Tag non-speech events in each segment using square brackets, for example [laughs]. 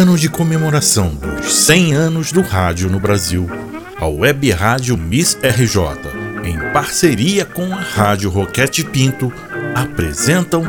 ano de comemoração dos 100 anos do rádio no Brasil, a Web Rádio Miss RJ, em parceria com a Rádio Roquete Pinto, apresentam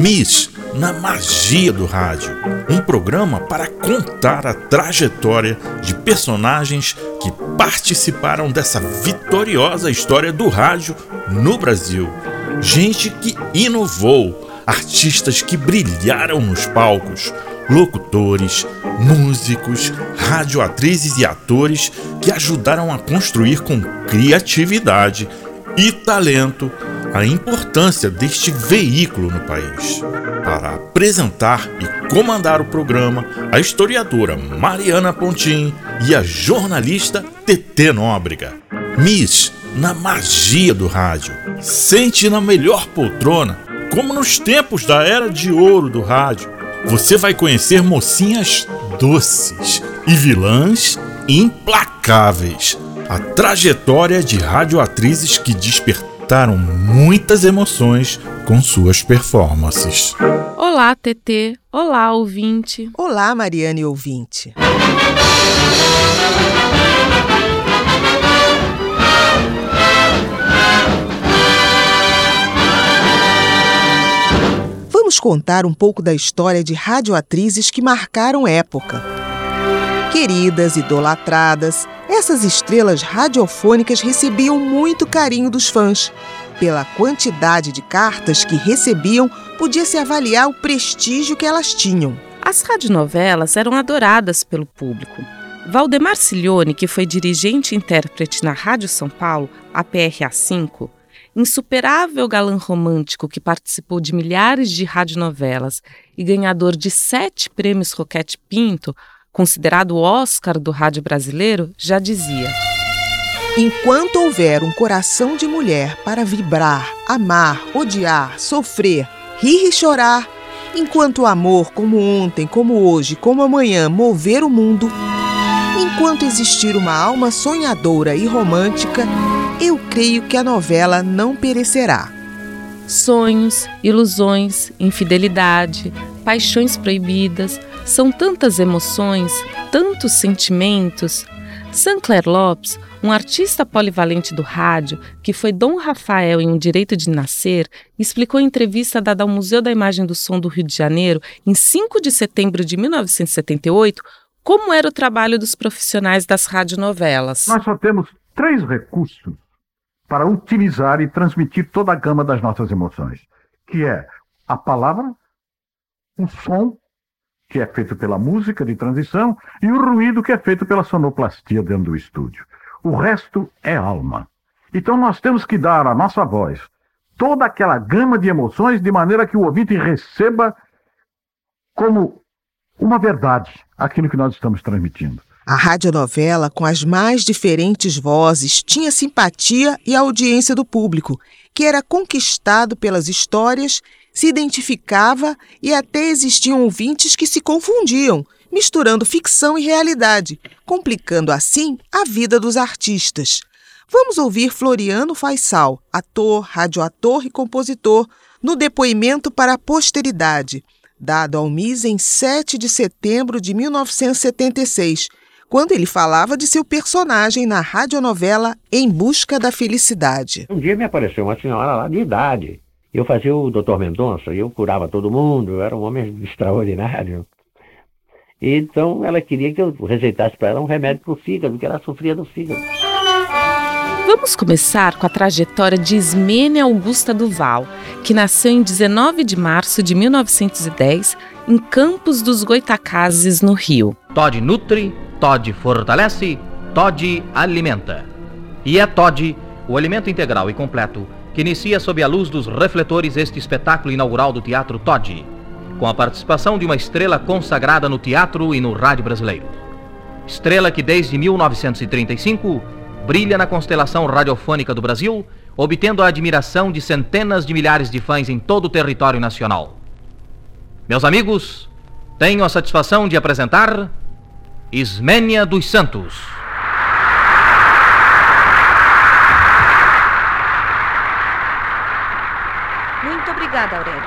Miss na Magia do Rádio, um programa para contar a trajetória de personagens que participaram dessa vitoriosa história do rádio no Brasil. Gente que inovou, artistas que brilharam nos palcos, locutores, músicos, radioatrizes e atores que ajudaram a construir com criatividade e talento a importância deste veículo no país. Para apresentar e comandar o programa, a historiadora Mariana Pontin e a jornalista TT Nóbrega. Miss na magia do rádio. Sente na melhor poltrona, como nos tempos da era de ouro do rádio você vai conhecer mocinhas doces e vilãs implacáveis. A trajetória de radioatrizes que despertaram muitas emoções com suas performances. Olá, TT. Olá, ouvinte. Olá, Mariane ouvinte. Contar um pouco da história de radioatrizes que marcaram época. Queridas, idolatradas, essas estrelas radiofônicas recebiam muito carinho dos fãs. Pela quantidade de cartas que recebiam, podia-se avaliar o prestígio que elas tinham. As radionovelas eram adoradas pelo público. Valdemar Cilione, que foi dirigente e intérprete na Rádio São Paulo, a PRA5, insuperável galã romântico que participou de milhares de radionovelas e ganhador de sete prêmios Roquete Pinto, considerado o Oscar do rádio brasileiro, já dizia: Enquanto houver um coração de mulher para vibrar, amar, odiar, sofrer, rir e chorar, enquanto o amor, como ontem, como hoje, como amanhã, mover o mundo, enquanto existir uma alma sonhadora e romântica, eu creio que a novela não perecerá. Sonhos, ilusões, infidelidade, paixões proibidas, são tantas emoções, tantos sentimentos. Sancler Lopes, um artista polivalente do rádio, que foi Dom Rafael em Um Direito de Nascer, explicou em entrevista dada ao Museu da Imagem do Som do Rio de Janeiro, em 5 de setembro de 1978, como era o trabalho dos profissionais das radionovelas. Nós só temos três recursos para utilizar e transmitir toda a gama das nossas emoções, que é a palavra, o som, que é feito pela música de transição, e o ruído, que é feito pela sonoplastia dentro do estúdio. O resto é alma. Então nós temos que dar à nossa voz toda aquela gama de emoções de maneira que o ouvinte receba como uma verdade aquilo que nós estamos transmitindo. A radionovela, com as mais diferentes vozes, tinha simpatia e audiência do público, que era conquistado pelas histórias, se identificava e até existiam ouvintes que se confundiam, misturando ficção e realidade, complicando assim a vida dos artistas. Vamos ouvir Floriano Faisal, ator, radioator e compositor, no depoimento para a posteridade, dado ao MIS em 7 de setembro de 1976 quando ele falava de seu personagem na radionovela Em Busca da Felicidade. Um dia me apareceu uma senhora lá de idade. Eu fazia o doutor Mendonça e eu curava todo mundo, eu era um homem extraordinário. Então ela queria que eu receitasse para ela um remédio para o fígado, porque ela sofria do fígado. Vamos começar com a trajetória de Ismênia Augusta Duval, que nasceu em 19 de março de 1910 em Campos dos Goitacazes, no Rio. Todd nutre, Todd fortalece, Todd alimenta. E é Todd, o alimento integral e completo, que inicia sob a luz dos refletores este espetáculo inaugural do Teatro Todd, com a participação de uma estrela consagrada no teatro e no rádio brasileiro. Estrela que desde 1935 brilha na constelação radiofônica do Brasil, obtendo a admiração de centenas de milhares de fãs em todo o território nacional. Meus amigos, tenho a satisfação de apresentar Ismênia dos Santos. Muito obrigada, Aurélio.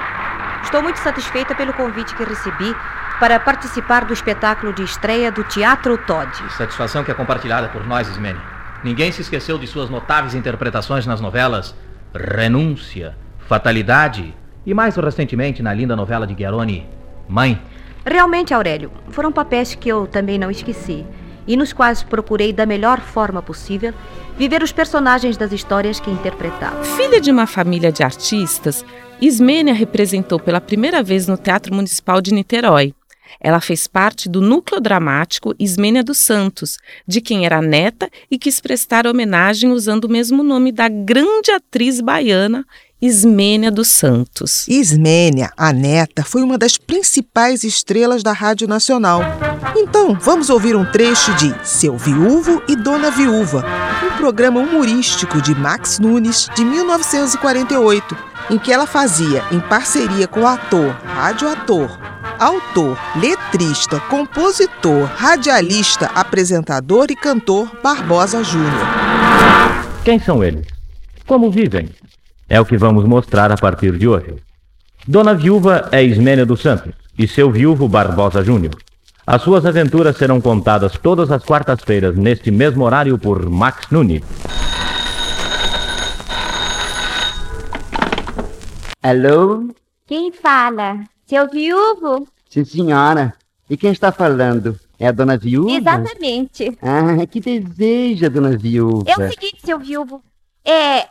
Estou muito satisfeita pelo convite que recebi para participar do espetáculo de estreia do Teatro Todd. Satisfação que é compartilhada por nós, Ismene. Ninguém se esqueceu de suas notáveis interpretações nas novelas Renúncia, Fatalidade e mais recentemente na linda novela de Gueroni, Mãe. Realmente, Aurélio, foram papéis que eu também não esqueci e nos quais procurei da melhor forma possível viver os personagens das histórias que interpretava. Filha de uma família de artistas, Ismênia representou pela primeira vez no Teatro Municipal de Niterói. Ela fez parte do núcleo dramático Ismênia dos Santos, de quem era neta e quis prestar homenagem usando o mesmo nome da grande atriz baiana Ismênia dos Santos. Ismênia, a neta, foi uma das principais estrelas da Rádio Nacional. Então, vamos ouvir um trecho de Seu Viúvo e Dona Viúva, um programa humorístico de Max Nunes de 1948, em que ela fazia, em parceria com o ator, radioator, autor, letrista, compositor, radialista, apresentador e cantor Barbosa Júnior. Quem são eles? Como vivem? É o que vamos mostrar a partir de hoje. Dona Viúva é Ismênia dos Santos e seu viúvo Barbosa Júnior. As suas aventuras serão contadas todas as quartas-feiras, neste mesmo horário, por Max Nunes. Alô? Quem fala? Seu viúvo? Sim, senhora. E quem está falando? É a dona viúva? Exatamente. Ah, que deseja, dona viúva? É o seguinte, seu viúvo. É.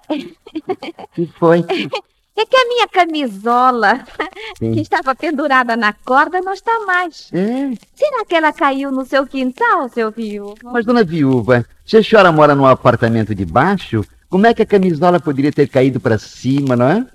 que foi? [laughs] É que a minha camisola, Sim. que estava pendurada na corda, não está mais. É? Será que ela caiu no seu quintal, seu viúvo? Mas, dona viúva, se a senhora mora num apartamento de baixo, como é que a camisola poderia ter caído para cima, não é?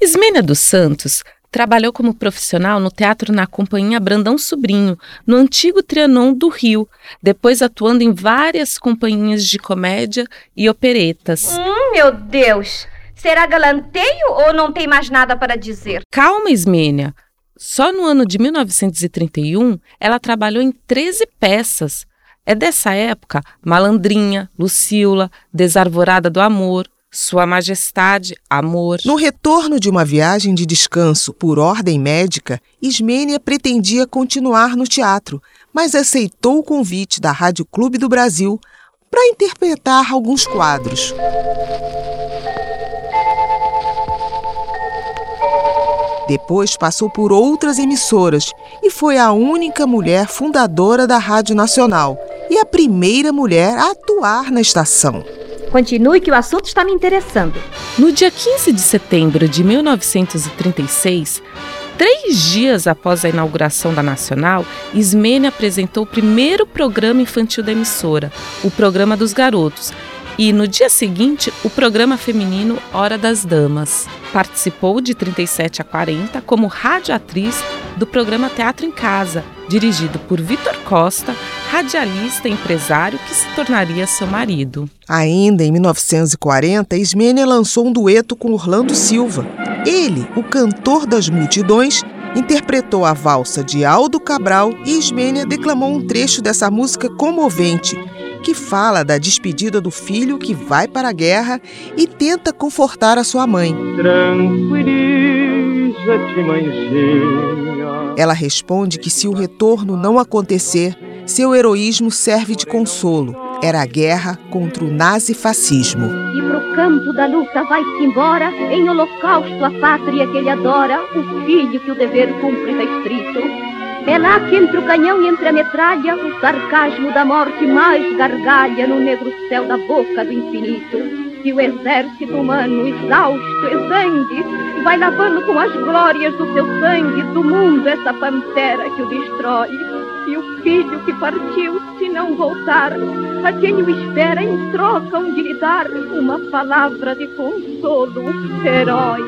Ismênia dos Santos Trabalhou como profissional no teatro na Companhia Brandão Sobrinho, no antigo Trianon do Rio, depois atuando em várias companhias de comédia e operetas. Hum, meu Deus! Será galanteio ou não tem mais nada para dizer? Calma, Ismênia. Só no ano de 1931 ela trabalhou em 13 peças. É dessa época Malandrinha, Lucila, Desarvorada do Amor, sua Majestade, amor. No retorno de uma viagem de descanso por ordem médica, Ismênia pretendia continuar no teatro, mas aceitou o convite da Rádio Clube do Brasil para interpretar alguns quadros. Depois passou por outras emissoras e foi a única mulher fundadora da Rádio Nacional e a primeira mulher a atuar na estação. Continue que o assunto está me interessando. No dia 15 de setembro de 1936, três dias após a inauguração da Nacional, Ismênia apresentou o primeiro programa infantil da emissora, o Programa dos Garotos, e no dia seguinte, o programa feminino Hora das Damas. Participou de 37 a 40 como radioatriz do programa Teatro em Casa, dirigido por Vitor Costa, radialista e empresário que se tornaria seu marido. Ainda em 1940, Ismênia lançou um dueto com Orlando Silva. Ele, o cantor das multidões, interpretou a valsa de Aldo Cabral e Ismênia declamou um trecho dessa música comovente, que fala da despedida do filho que vai para a guerra e tenta confortar a sua mãe. Ela responde que se o retorno não acontecer, seu heroísmo serve de consolo. Era a guerra contra o nazifascismo. E pro campo da luta vai-se embora, em holocausto a pátria que ele adora, o filho que o dever cumpre restrito. É lá que entre o canhão e entre a metralha, o sarcasmo da morte mais gargalha no negro céu da boca do infinito. E o exército humano, exausto, exangue, vai lavando com as glórias do seu sangue do mundo essa pantera que o destrói. Filho que partiu, se não voltar, a quem o espera em troca de lhe dar uma palavra de consolo, herói.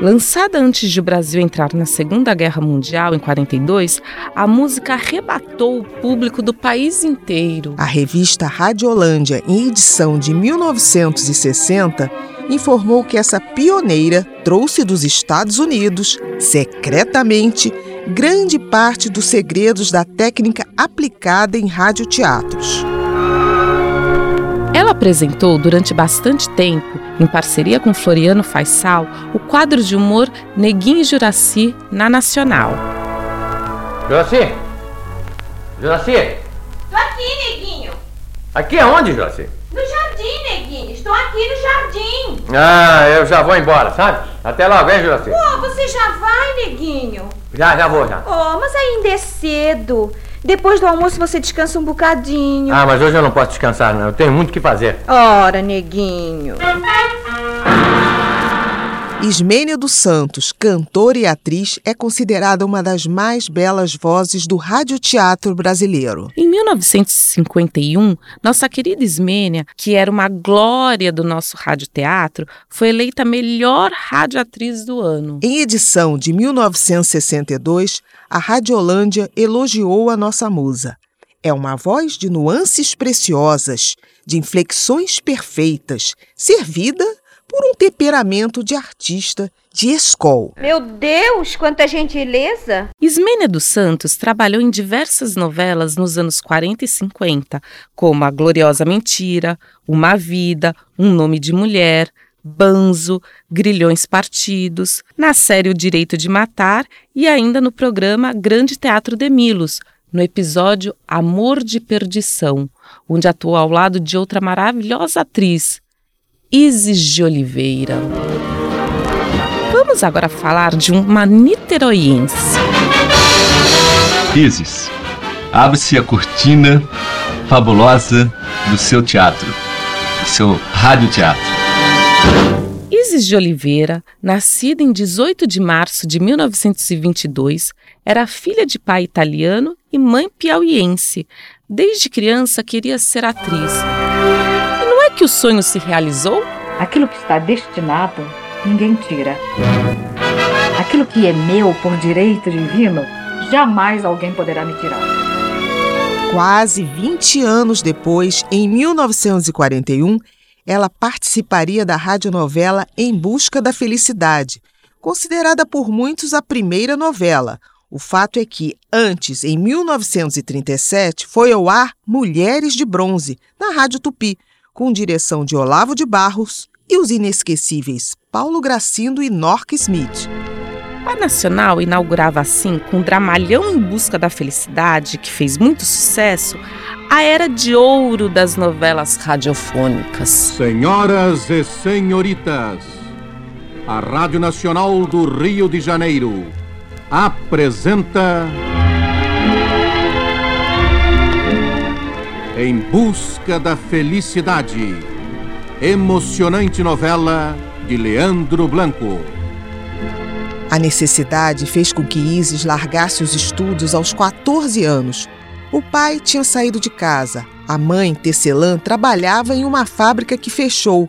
Lançada antes de o Brasil entrar na Segunda Guerra Mundial, em 42, a música arrebatou o público do país inteiro. A revista Radiolândia, em edição de 1960, informou que essa pioneira trouxe dos Estados Unidos, secretamente, grande parte dos segredos da técnica aplicada em radioteatros. Ela apresentou durante bastante tempo, em parceria com Floriano Faisal, o quadro de humor Neguinho e Juraci na Nacional. Juraci! Juraci! Tô aqui, Neguinho! Aqui aonde, Juraci? No jardim, Neguinho! Estou aqui no jardim! Ah, eu já vou embora, sabe? Até logo, hein, Juraci? Pô, você já vai, Neguinho? Já, já vou, já. Oh, mas ainda é cedo. Depois do almoço você descansa um bocadinho. Ah, mas hoje eu não posso descansar, não. Eu tenho muito o que fazer. Ora, neguinho. Ismênia dos Santos, cantora e atriz, é considerada uma das mais belas vozes do radioteatro brasileiro. Em 1951, nossa querida Ismênia, que era uma glória do nosso radioteatro, foi eleita a melhor radioatriz do ano. Em edição de 1962, a Radiolândia elogiou a nossa musa. É uma voz de nuances preciosas, de inflexões perfeitas, servida por um temperamento de artista de escol. Meu Deus, quanta gentileza! Ismênia dos Santos trabalhou em diversas novelas nos anos 40 e 50, como A Gloriosa Mentira, Uma Vida, Um Nome de Mulher, Banzo, Grilhões Partidos, na série O Direito de Matar e ainda no programa Grande Teatro de Milos, no episódio Amor de Perdição, onde atuou ao lado de outra maravilhosa atriz, Isis de Oliveira. Vamos agora falar de uma niteroiense. Isis, abre-se a cortina fabulosa do seu teatro, do seu radioteatro. Isis de Oliveira, nascida em 18 de março de 1922, era filha de pai italiano e mãe piauiense. Desde criança queria ser atriz que o sonho se realizou? Aquilo que está destinado, ninguém tira. Aquilo que é meu por direito divino, jamais alguém poderá me tirar. Quase 20 anos depois, em 1941, ela participaria da radionovela Em Busca da Felicidade, considerada por muitos a primeira novela. O fato é que, antes, em 1937, foi ao ar Mulheres de Bronze, na Rádio Tupi, com direção de Olavo de Barros e os inesquecíveis Paulo Gracindo e Nork Smith. A Nacional inaugurava assim, com o dramalhão em busca da felicidade, que fez muito sucesso, a era de ouro das novelas radiofônicas. Senhoras e senhoritas, a Rádio Nacional do Rio de Janeiro apresenta. Em Busca da Felicidade. Emocionante novela de Leandro Blanco. A necessidade fez com que Isis largasse os estudos aos 14 anos. O pai tinha saído de casa. A mãe, Tecelã, trabalhava em uma fábrica que fechou.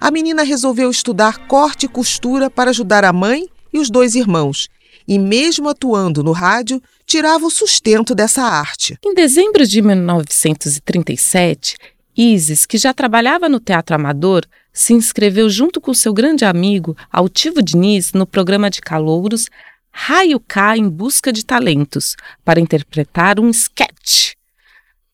A menina resolveu estudar corte e costura para ajudar a mãe e os dois irmãos. E mesmo atuando no rádio, tirava o sustento dessa arte. Em dezembro de 1937, Isis, que já trabalhava no teatro amador, se inscreveu junto com seu grande amigo Altivo Diniz no programa de calouros Raio K em Busca de Talentos, para interpretar um sketch.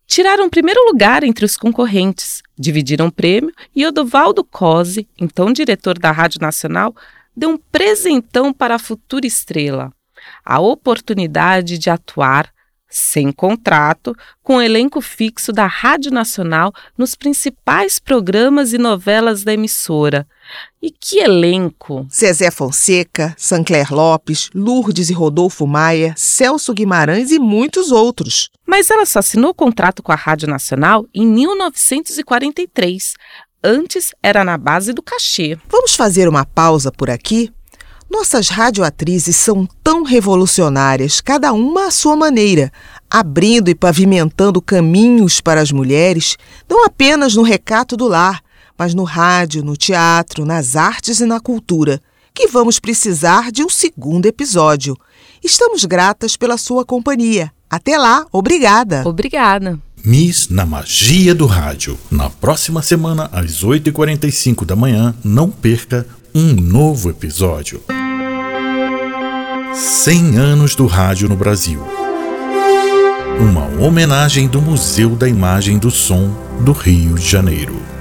Tiraram primeiro lugar entre os concorrentes, dividiram o prêmio e Odovaldo Cosi, então diretor da Rádio Nacional, deu um presentão para a futura estrela a oportunidade de atuar sem contrato, com o elenco fixo da Rádio Nacional nos principais programas e novelas da emissora. E que elenco! Zezé Fonseca, Sancler Lopes, Lourdes e Rodolfo Maia, Celso Guimarães e muitos outros. Mas ela só assinou o contrato com a Rádio Nacional em 1943. Antes era na base do cachê. Vamos fazer uma pausa por aqui nossas radioatrizes são tão revolucionárias, cada uma à sua maneira, abrindo e pavimentando caminhos para as mulheres, não apenas no recato do lar, mas no rádio, no teatro, nas artes e na cultura, que vamos precisar de um segundo episódio. Estamos gratas pela sua companhia. Até lá, obrigada. Obrigada. Miss na Magia do Rádio. Na próxima semana, às 8h45 da manhã, não perca um novo episódio. 100 anos do rádio no Brasil. Uma homenagem do Museu da Imagem do Som do Rio de Janeiro.